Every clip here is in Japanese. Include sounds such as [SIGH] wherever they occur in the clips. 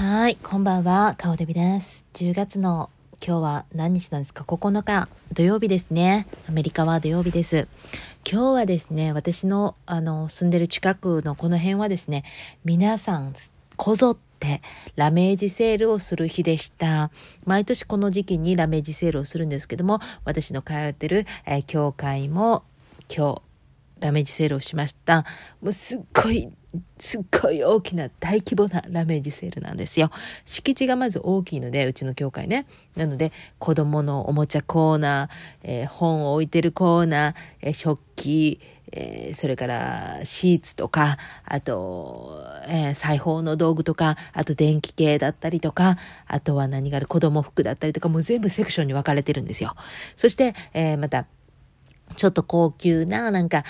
はい、こんばんは、顔デビです。10月の今日は何日なんですか ?9 日土曜日ですね。アメリカは土曜日です。今日はですね、私のあの住んでる近くのこの辺はですね、皆さんこぞってラメージセールをする日でした。毎年この時期にラメージセールをするんですけども、私の通ってる、えー教会も今日ラメージセールをしました。もうすっごい、すっごい大きな大規模なラメージセールなんですよ。敷地がまず大きいので、うちの教会ね。なので、子供のおもちゃコーナー、えー本を置いてるコーナー、えー食器、えーそれからシーツとか、あと、えー裁縫の道具とか、あと電気系だったりとか、あとは何がある子供服だったりとか、もう全部セクションに分かれてるんですよ。そして、えーまた、ちょっと高級な、なんか、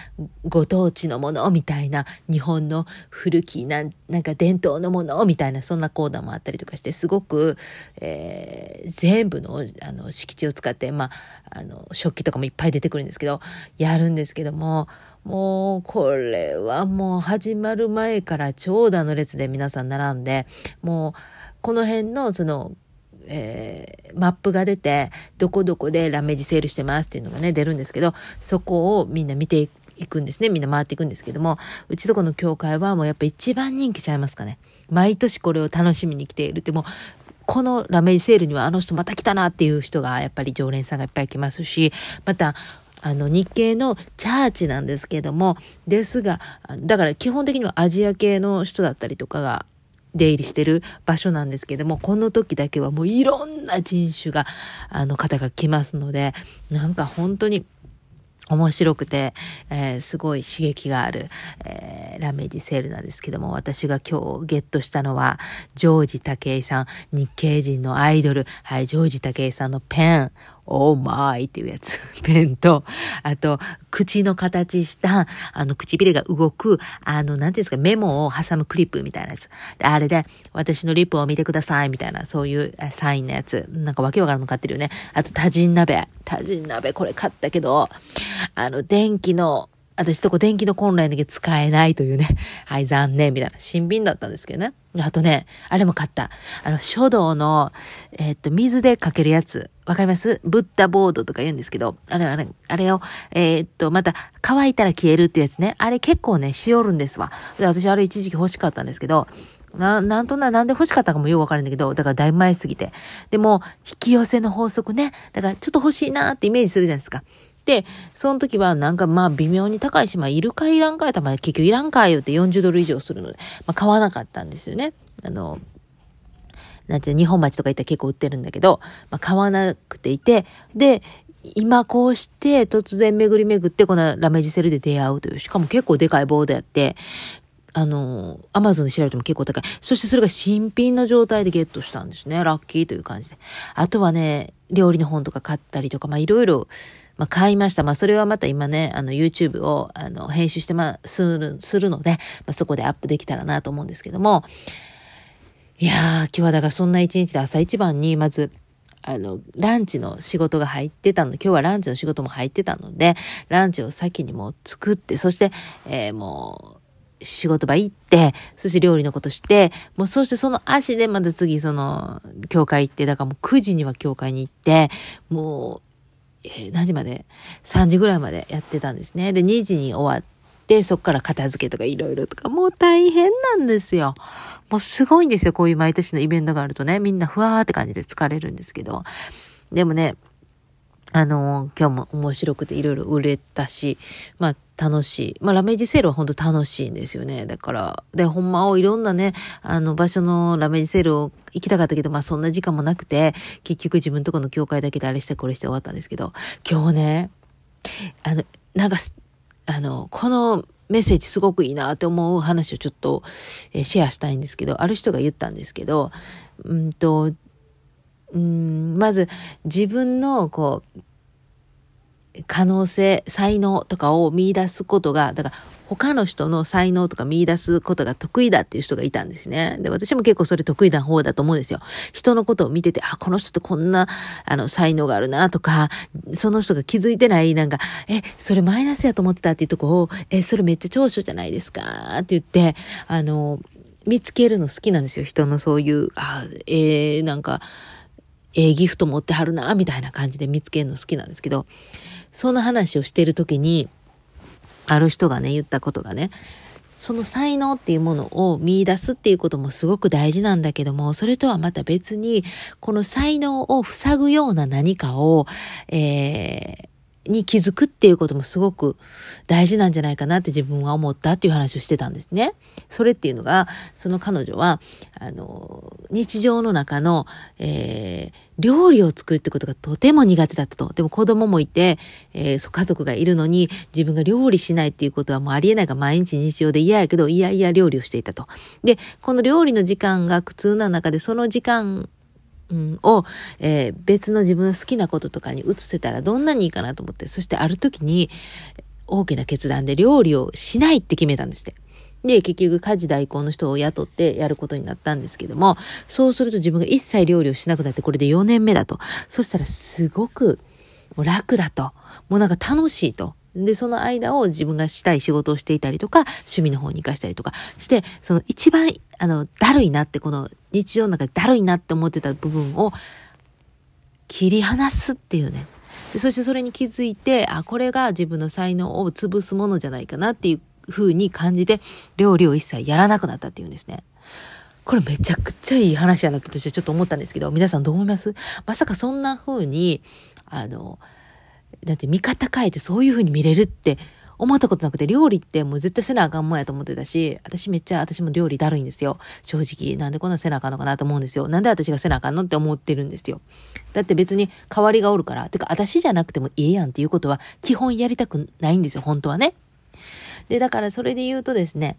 ご当地のものみたいな、日本の古きな、なんか伝統のものみたいな、そんなコーナーもあったりとかして、すごく、えー全部の、あの、敷地を使って、まあ、あの、食器とかもいっぱい出てくるんですけど、やるんですけども、もう、これはもう始まる前から長蛇の列で皆さん並んで、もう、この辺の、その、えーマップが出て、どこどこでラメージセールしてますっていうのがね、出るんですけど、そこをみんな見ていくんですね。みんな回っていくんですけども、うちとこの教会はもうやっぱ一番人気ちゃいますかね。毎年これを楽しみに来ているって、もう、このラメージセールにはあの人また来たなっていう人がやっぱり常連さんがいっぱい来ますし、また、あの日系のチャーチなんですけども、ですが、だから基本的にはアジア系の人だったりとかが出入りしてる場所なんですけども、この時だけはもういろんな人種が、あの方が来ますので、なんか本当に面白くて、えーすごい刺激がある、えーラメージセールなんですけども、私が今日ゲットしたのは、ジョージ武井さん、日系人のアイドル、はい、ジョージ武井さんのペン、オーマイっていうやつ、ペンと、あと、口の形した、あの、唇が動く、あの、なんていうんですか、メモを挟むクリップみたいなやつ。あれで、私のリップを見てください、みたいな、そういうサインのやつ。なんかわけわからんの買ってるよね。あと、多人鍋。多人鍋、これ買ったけど、あの、電気の、私とこ電気のコンロやんだけ使えないというね。[LAUGHS] はい、残念、みたいな。新品だったんですけどね。あとね、あれも買った。あの、書道の、えーっと、水でかけるやつ。わかります？ブッダボードとか言うんですけど、あれ、あれ、あれを、えーっと、また、乾いたら消えるっていうやつね。あれ結構ね、しおるんですわ。で、私あれ一時期欲しかったんですけど、な、なんとな、なんで欲しかったかもよくわかるんだけど、だからだいぶ前すぎて。でも、引き寄せの法則ね。だからちょっと欲しいなってイメージするじゃないですか。で、その時はなんかまあ微妙に高いし、まあいるかいらんかやったら、まあ結局いらんかよって40ドル以上するので、まあ買わなかったんですよね。あの、なんていうの日本町とか行ったら結構売ってるんだけど、まあ買わなくていて、で、今こうして突然巡り巡ってこのラメジセルで出会うという、しかも結構でかいボードやって、あの、アマゾンで調べても結構高い。そしてそれが新品の状態でゲットしたんですね。ラッキーという感じで。あとはね、料理の本とか買ったりとか、まあいろいろ、まあ買いました。まあそれはまた今ね、あの YouTube をあの編集してまあする、するので、まあそこでアップできたらなと思うんですけども、いやー、今日はだからそんな一日で朝一番にまず、あの、ランチの仕事が入ってたの、今日はランチの仕事も入ってたので、ランチを先にもう作って、そして、えーもう、仕事場行って、そして料理のことして、もうそしてその足でまた次その、教会行って、だからもう9時には教会に行って、もう、え何時まで ?3 時ぐらいまでやってたんですね。で、2時に終わって、そっから片付けとかいろいろとか、もう大変なんですよ。もうすごいんですよ。こういう毎年のイベントがあるとね、みんなふわーって感じで疲れるんですけど。でもね、あの今日も面白くていろいろ売れたし、まあ楽しい。まあラメージセールは本当楽しいんですよね。だから、で、ほんまをいろんなね、あの場所のラメージセールを行きたかったけど、まあそんな時間もなくて、結局自分とこの教会だけであれしてこれして終わったんですけど、今日ね、あの、なんか、あの、このメッセージすごくいいなって思う話をちょっと、えシェアしたいんですけど、ある人が言ったんですけど、うんと、うん、まず自分のこう、可能性、才能とかを見出すことが、だから他の人の才能とか見出すことが得意だっていう人がいたんですね。で、私も結構それ得意な方だと思うんですよ。人のことを見てて、あ、この人ってこんな、あの、才能があるなとか、その人が気づいてない、なんか、え、それマイナスやと思ってたっていうとこを、え、それめっちゃ長所じゃないですかって言って、あの、見つけるの好きなんですよ。人のそういう、あ、えー、なんか、ええギフト持ってはるな、みたいな感じで見つけるの好きなんですけど、その話をしてる時に、ある人がね、言ったことがね、その才能っていうものを見出すっていうこともすごく大事なんだけども、それとはまた別に、この才能を塞ぐような何かを、えー、に気づくっていうこともすごく大事なんじゃないかなって自分は思ったっていう話をしてたんですね。それっていうのが、その彼女は、あの、日常の中の、えー、料理を作るってことがとても苦手だったと。でも子供もいて、えー、家族がいるのに自分が料理しないっていうことはもうありえないが毎日日常で嫌やけど、いやいや料理をしていたと。で、この料理の時間が苦痛な中でその時間うん、を、えー、別の自分の好きなこととかに移せたらどんなにいいかなと思って、そしてある時に大きな決断で料理をしないって決めたんですって。で、結局家事代行の人を雇ってやることになったんですけども、そうすると自分が一切料理をしなくなってこれで4年目だと。そしたらすごく楽だと。もうなんか楽しいと。で、その間を自分がしたい仕事をしていたりとか、趣味の方に活かしたりとかして、その一番、あの、だるいなって、この日常の中でだるいなって思ってた部分を切り離すっていうね。でそしてそれに気づいて、あ、これが自分の才能を潰すものじゃないかなっていう風に感じて、料理を一切やらなくなったっていうんですね。これめちゃくちゃいい話やなって私はちょっと思ったんですけど、皆さんどう思います？まさかそんな風に、あの、だって見方変えてそういう風に見れるって思ったことなくて、料理ってもう絶対せなあかんもんやと思ってたし、私めっちゃ、私も料理だるいんですよ。正直。なんでこんなせなあかんのかなと思うんですよ。なんで私がせなあかんのって思ってるんですよ。だって別に代わりがおるから。てか、私じゃなくてもいいやんっていうことは、基本やりたくないんですよ。本当はね。で、だからそれで言うとですね、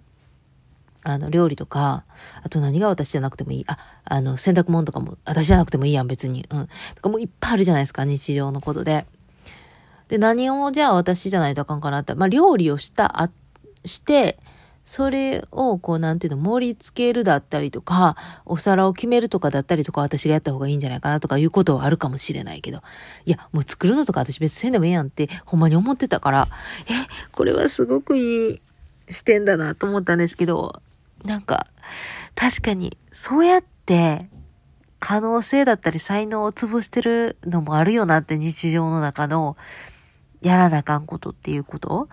あの、料理とか、あと何が私じゃなくてもいい。あ、あの、洗濯物とかも私じゃなくてもいいやん、別に。うん。とかもういっぱいあるじゃないですか、日常のことで。で、何をじゃあ私じゃないとあかんかなって、まあ料理をした、あ、して、それをこうなんていうの盛り付けるだったりとか、お皿を決めるとかだったりとか私がやった方がいいんじゃないかなとかいうことはあるかもしれないけど、いや、もう作るのとか私別にせんでもええやんってほんまに思ってたから、え、これはすごくいい視点だなと思ったんですけど、なんか、確かにそうやって可能性だったり才能を潰してるのもあるよなって日常の中のやらなあかんことっていうこと、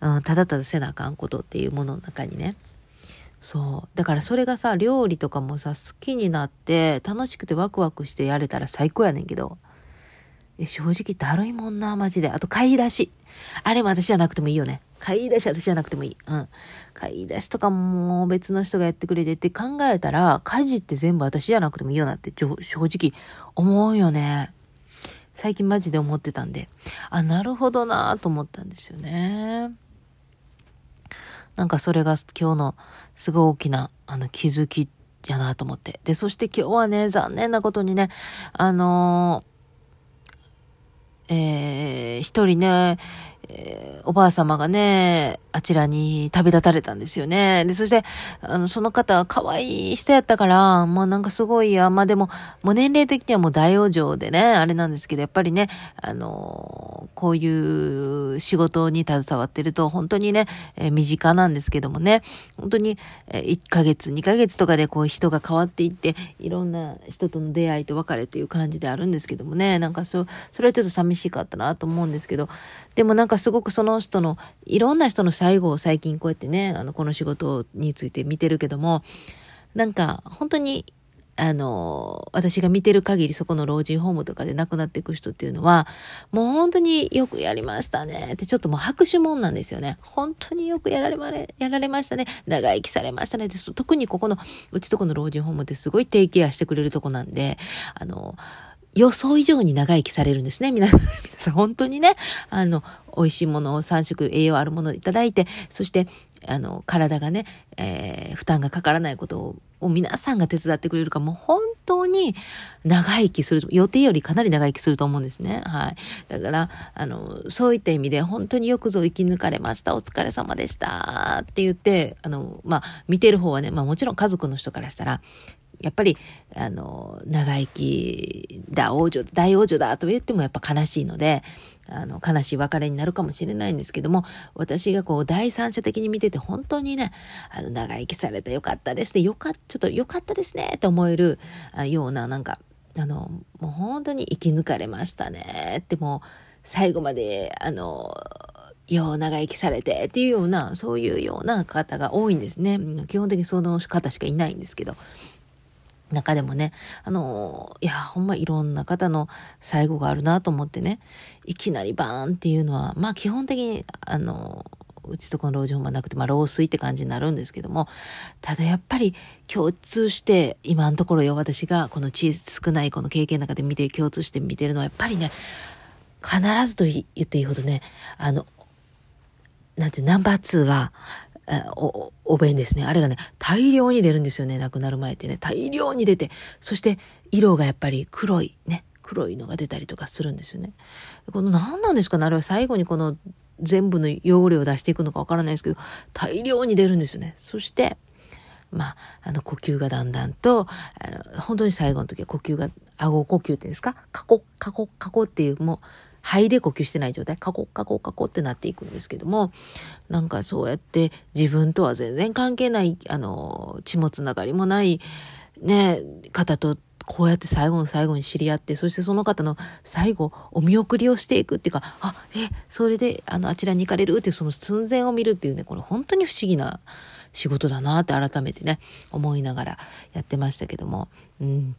うん、ただただせなあかんことっていうものの中にね。そう。だからそれがさ、料理とかもさ、好きになって、楽しくてワクワクしてやれたら最高やねんけど、え正直だるいもんな、マジで。あと買い出し。あれも私じゃなくてもいいよね。買い出し私じゃなくてもいい。うん。買い出しとかも別の人がやってくれてって考えたら、家事って全部私じゃなくてもいいよなって正直思うよね。最近マジで思ってたんで、あ、なるほどなと思ったんですよね。なんかそれが今日のすごい大きなあの気づきやなと思って。で、そして今日はね、残念なことにね、あのー、えー、一人ね、えー、おばあ様がね、あちらに旅立たれたんですよね。で、そして、あの、その方は可愛い人やったから、もうなんかすごいや、まあでも、もう年齢的にはもう大往生でね、あれなんですけど、やっぱりね、あの、こういう仕事に携わってると、本当にね、えー、身近なんですけどもね、本当に、えー、1ヶ月、2ヶ月とかでこう人が変わっていって、いろんな人との出会いと別れっていう感じであるんですけどもね、なんかそう、それはちょっと寂しかったなと思うんですけど、でもなんかすごくその人の、いろんな人の最後を最近こうやってね、あの、この仕事について見てるけども、なんか本当にあの、私が見てる限りそこの老人ホームとかで亡くなっていく人っていうのは、もう本当によくやりましたねってちょっともう拍手もんなんですよね。本当によくやられまれ、やられましたね。長生きされましたね。特にここの、うちとこの老人ホームってすごいテイケアしてくれるとこなんで、あの、予想以上に長生きされるんですね。皆さん、[LAUGHS] 皆さん本当にね、あの、美味しいものを3食栄養あるものをいただいて、そして、あの、体がね、えー、負担がかからないことを皆さんが手伝ってくれるかも本当に長生きする、予定よりかなり長生きすると思うんですね。はい。だから、あの、そういった意味で本当によくぞ生き抜かれました。お疲れ様でした。って言って、あの、まあ、見てる方はね、まあもちろん家族の人からしたら、やっぱり、あの、長生きだ、王女、大王女だと言ってもやっぱ悲しいので、あの、悲しい別れになるかもしれないんですけども、私がこう、第三者的に見てて、本当にね、あの、長生きされてよかったですね、よか、ちょっとよかったですね、と思えるような、なんか、あの、もう本当に生き抜かれましたね、ってもう、最後まで、あの、よう長生きされてっていうような、そういうような方が多いんですね。基本的にその方しかいないんですけど。中でもね、あの、いや、ほんまいろんな方の最後があるなと思ってね、いきなりバーンっていうのは、まあ基本的に、あの、うちとこの老人ホームはなくて、まあ老衰って感じになるんですけども、ただやっぱり共通して、今のところよ、私がこの小少ないこの経験の中で見て、共通して見てるのは、やっぱりね、必ずと言っていいほどね、あの、なんていう、ナンバー2が、お、お弁ですね。あれがね、大量に出るんですよね。亡くなる前ってね。大量に出て、そして色がやっぱり黒いね。黒いのが出たりとかするんですよね。この何なんですかねあれは最後にこの全部の汚れを出していくのかわからないですけど、大量に出るんですよね。そして、まあ、あの呼吸がだんだんと、あの、本当に最後の時は呼吸が、顎呼吸っていうんですか？カコ、カコ、カコっていう、もう、肺で呼吸してない状態、カコカコカコってなっていくんですけども、なんかそうやって自分とは全然関係ない、あの、血もつながりもない、ね、方とこうやって最後の最後に知り合って、そしてその方の最後、お見送りをしていくっていうか、あ、え、それで、あの、あちらに行かれるってその寸前を見るっていうね、これ本当に不思議な仕事だなって改めてね、思いながらやってましたけども、うん。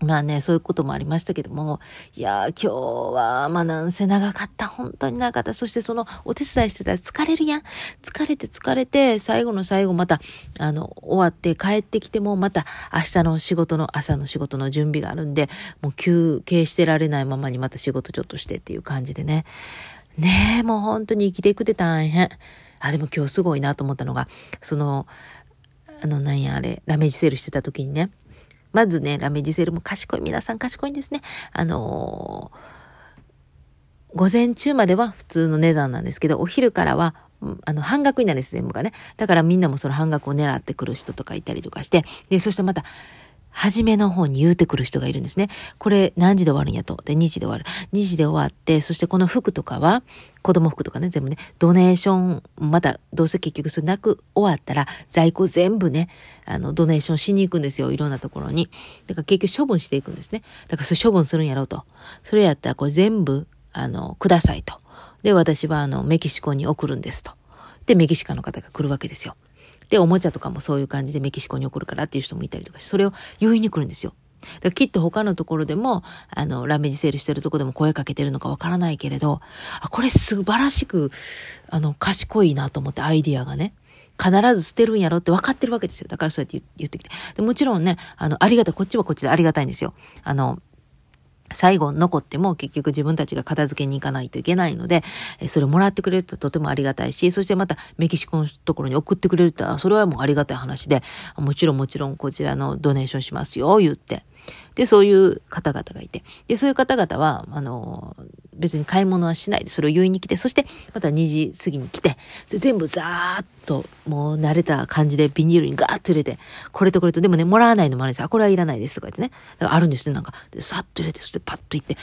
まあね、そういうこともありましたけども、いや、今日は、まあなんせ長かった。本当に長かった。そしてそのお手伝いしてたら疲れるやん。疲れて疲れて、最後の最後また、あの、終わって帰ってきても、また明日の仕事の、朝の仕事の準備があるんで、もう休憩してられないままにまた仕事ちょっとしてっていう感じでね。ねえ、もう本当に生きていくって大変。あ、でも今日すごいなと思ったのが、その、あの、なんやあれ、ラメージセールしてた時にね、まずね、ラメジセルも賢い。皆さん賢いんですね。あのー、午前中までは普通の値段なんですけど、お昼からは、あの、半額になるんです、全部がね。だからみんなもその半額を狙ってくる人とかいたりとかして、で、そしてまた、初めの方に言うてくる人がいるんですね。これ何時で終わるんやと。で、2時で終わる。2時で終わって、そしてこの服とかは、子供服とかね、全部ね、ドネーション、また、どうせ結局それなく終わったら、在庫全部ね、あの、ドネーションしに行くんですよ。いろんなところに。だから結局処分していくんですね。だからそれ処分するんやろうと。それやったら、これ全部、あの、くださいと。で、私はあの、メキシコに送るんですと。で、メキシカの方が来るわけですよ。で、おもちゃとかもそういう感じでメキシコに送るからっていう人もいたりとかして、それを言いに来るんですよ。だからきっと他のところでも、あの、ラメージセールしてるとこでも声かけてるのかわからないけれど、あ、これ素晴らしく、あの、賢いなと思ってアイディアがね。必ず捨てるんやろって分かってるわけですよ。だからそうやって言ってきて。でもちろんね、あの、ありがたい。こっちはこっちでありがたいんですよ。あの、最後残っても結局自分たちが片付けに行かないといけないので、それをもらってくれるととてもありがたいし、そしてまたメキシコのところに送ってくれると、それはもうありがたい話で、もちろんもちろんこちらのドネーションしますよ、言って。で、そういう方々がいて。で、そういう方々は、あの、別に買い物はしないで、それを言いに来て、そしてまた2時過ぎに来て、全部ザーッと、もう慣れた感じでビニールにガーッと入れて、これとこれと、でもね、もらわないのもあるんですあ、これはいらないですとか言ってね。だからあるんですね、なんか。で、さっと入れて、そしてパッと行って、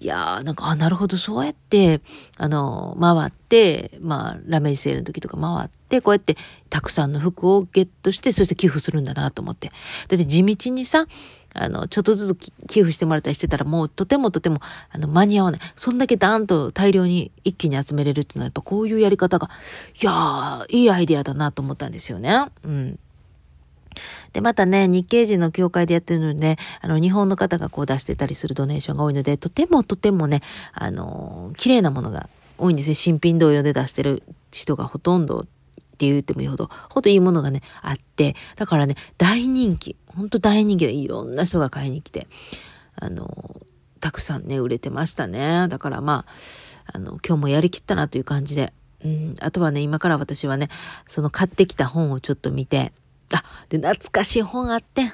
いやー、なんか、あ、なるほど、そうやって、あの、回って、まあ、ラメージセールの時とか回って、こうやってたくさんの服をゲットして、そして寄付するんだなと思って。だって地道にさ、あの、ちょっとずつ寄付してもらったりしてたらもうとてもとても、あの、間に合わない。そんだけダーンと大量に一気に集めれるっていうのはやっぱこういうやり方が、いやー、いいアイディアだなと思ったんですよね。うん。で、またね、日系人の協会でやってるので、ね、あの、日本の方がこう出してたりするドネーションが多いので、とてもとてもね、あの、綺麗なものが多いんですね。新品同様で出してる人がほとんどって言ってもいいほど、ほんといいものがね、あって、だからね、大人気、ほんと大人気でいろんな人が買いに来て、あの、たくさんね、売れてましたね。だからまあ、あの、今日もやりきったなという感じで、うん、あとはね、今から私はね、その買ってきた本をちょっと見て、あ、で、懐かしい本あってん、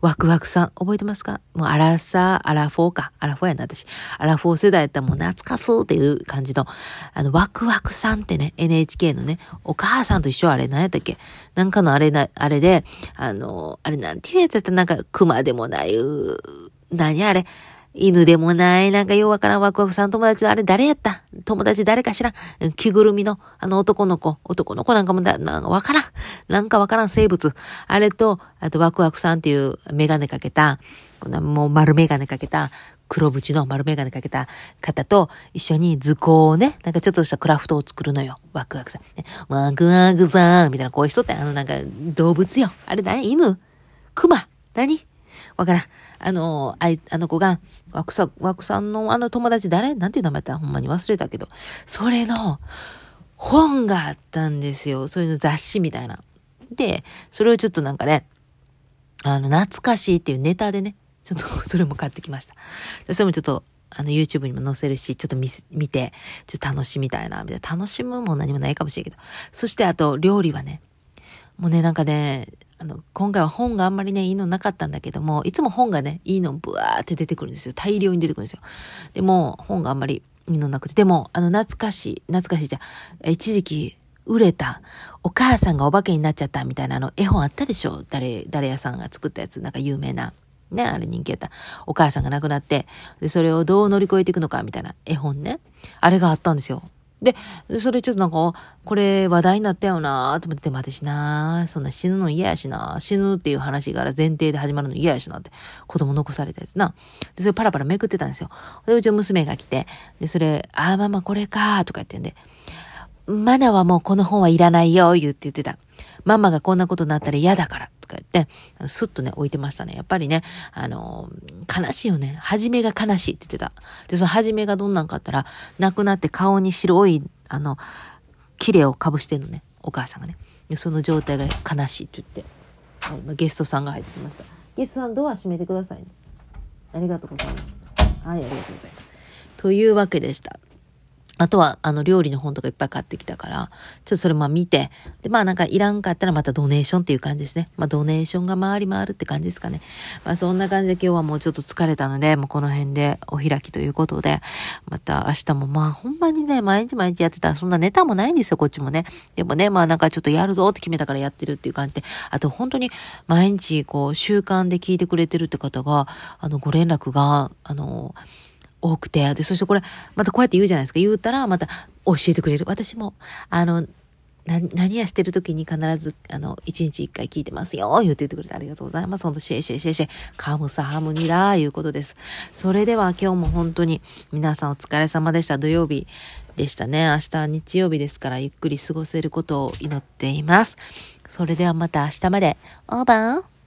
ワクワクさん、覚えてますか？もうアラサー、アラフォーか。アラフォーやな、私。アラフォー世代やったらもう懐かすっていう感じの、あの、ワクワクさんってね、NHK のね、お母さんと一緒あれ、何やったっけ？なんかのあれな、あれで、あの、あれなんていうやつやったらなんか、熊でもない、何あれ、犬でもない、なんかようわからんワクワクさん友達のあれ誰やった？友達誰かしら？着ぐるみのあの男の子、男の子なんかもだ、なんかわからん。なんかわからん生物。あれと、あとワクワクさんっていうメガネかけた、こんなもう丸メガネかけた、黒縁の丸メガネかけた方と一緒に図工をね、なんかちょっとしたクラフトを作るのよ。ワクワクさん。ね、ワクワクさんみたいな、こういう人ってあのなんか動物よ。あれ何？犬？熊？何？わからん。あの、あい、あの子が、ワクさ、ワクさんのあの友達誰？なんていう名前だった？ほんまに忘れたけど、それの本があったんですよ。そういうの雑誌みたいな。で、それをちょっとなんかね、あの、懐かしいっていうネタでね、ちょっと [LAUGHS] それも買ってきました。それもちょっと、あの、YouTube にも載せるし、ちょっと見、見て、ちょっと楽しみたいな、みたいな。楽しむも何もないかもしれんけど。そしてあと、料理はね、もうね、なんかね、あの、今回は本があんまりね、いいのなかったんだけども、いつも本がね、いいのブワーって出てくるんですよ。大量に出てくるんですよ。でも、本があんまりいいのなくて、でも、あの、懐かしい、懐かしいじゃ一時期、売れた、お母さんがお化けになっちゃったみたいなあの、絵本あったでしょ？誰、誰屋さんが作ったやつ、なんか有名な。ね、あれ人気やった。お母さんが亡くなって、で、それをどう乗り越えていくのかみたいな絵本ね。あれがあったんですよ。で、それちょっとなんか、これ話題になったよなと思って、待てしなそんな死ぬの嫌やしな死ぬっていう話から前提で始まるの嫌やしなって、子供残されたやつな。で、それパラパラめくってたんですよ。で、うちの娘が来て、で、それ、ああ、ママこれかとか言ってんで、マナはもうこの本はいらないよ、言って言ってた。ママがこんなことになったら嫌だから、とか言って、スッとね、置いてましたね。やっぱりね、あの、悲しいよね。初めが悲しいって言ってた。で、その初めがどんなんかあったら、亡くなって顔に白い、あの、キレをかぶしてんのね。お母さんがね。でその状態が悲しいって言って、はい、ゲストさんが入ってきました。ゲストさんドア閉めてくださいね。ありがとうございます。はい、ありがとうございます。というわけでした。あとは、あの、料理の本とかいっぱい買ってきたから、ちょっとそれまあ見て、で、まあなんかいらんかったらまたドネーションっていう感じですね。まあドネーションが回り回るって感じですかね。まあそんな感じで今日はもうちょっと疲れたので、もうこの辺でお開きということで、また明日もまあほんまにね、毎日毎日やってたらそんなネタもないんですよ、こっちもね。でもね、まあなんかちょっとやるぞって決めたからやってるっていう感じで、あと本当に毎日こう習慣で聞いてくれてるって方が、あのご連絡が、あの、多くて、で、そしてこれ、またこうやって言うじゃないですか。言うたら、また教えてくれる。私も、あの、な何やしてる時に必ず、あの、一日一回聞いてますよ、言って言ってくれてありがとうございます。ほんと、谢谢谢谢、カムサハムニラー、いうことです。それでは今日も本当に皆さんお疲れ様でした。土曜日でしたね。明日日曜日ですから、ゆっくり過ごせることを祈っています。それではまた明日まで。オーバー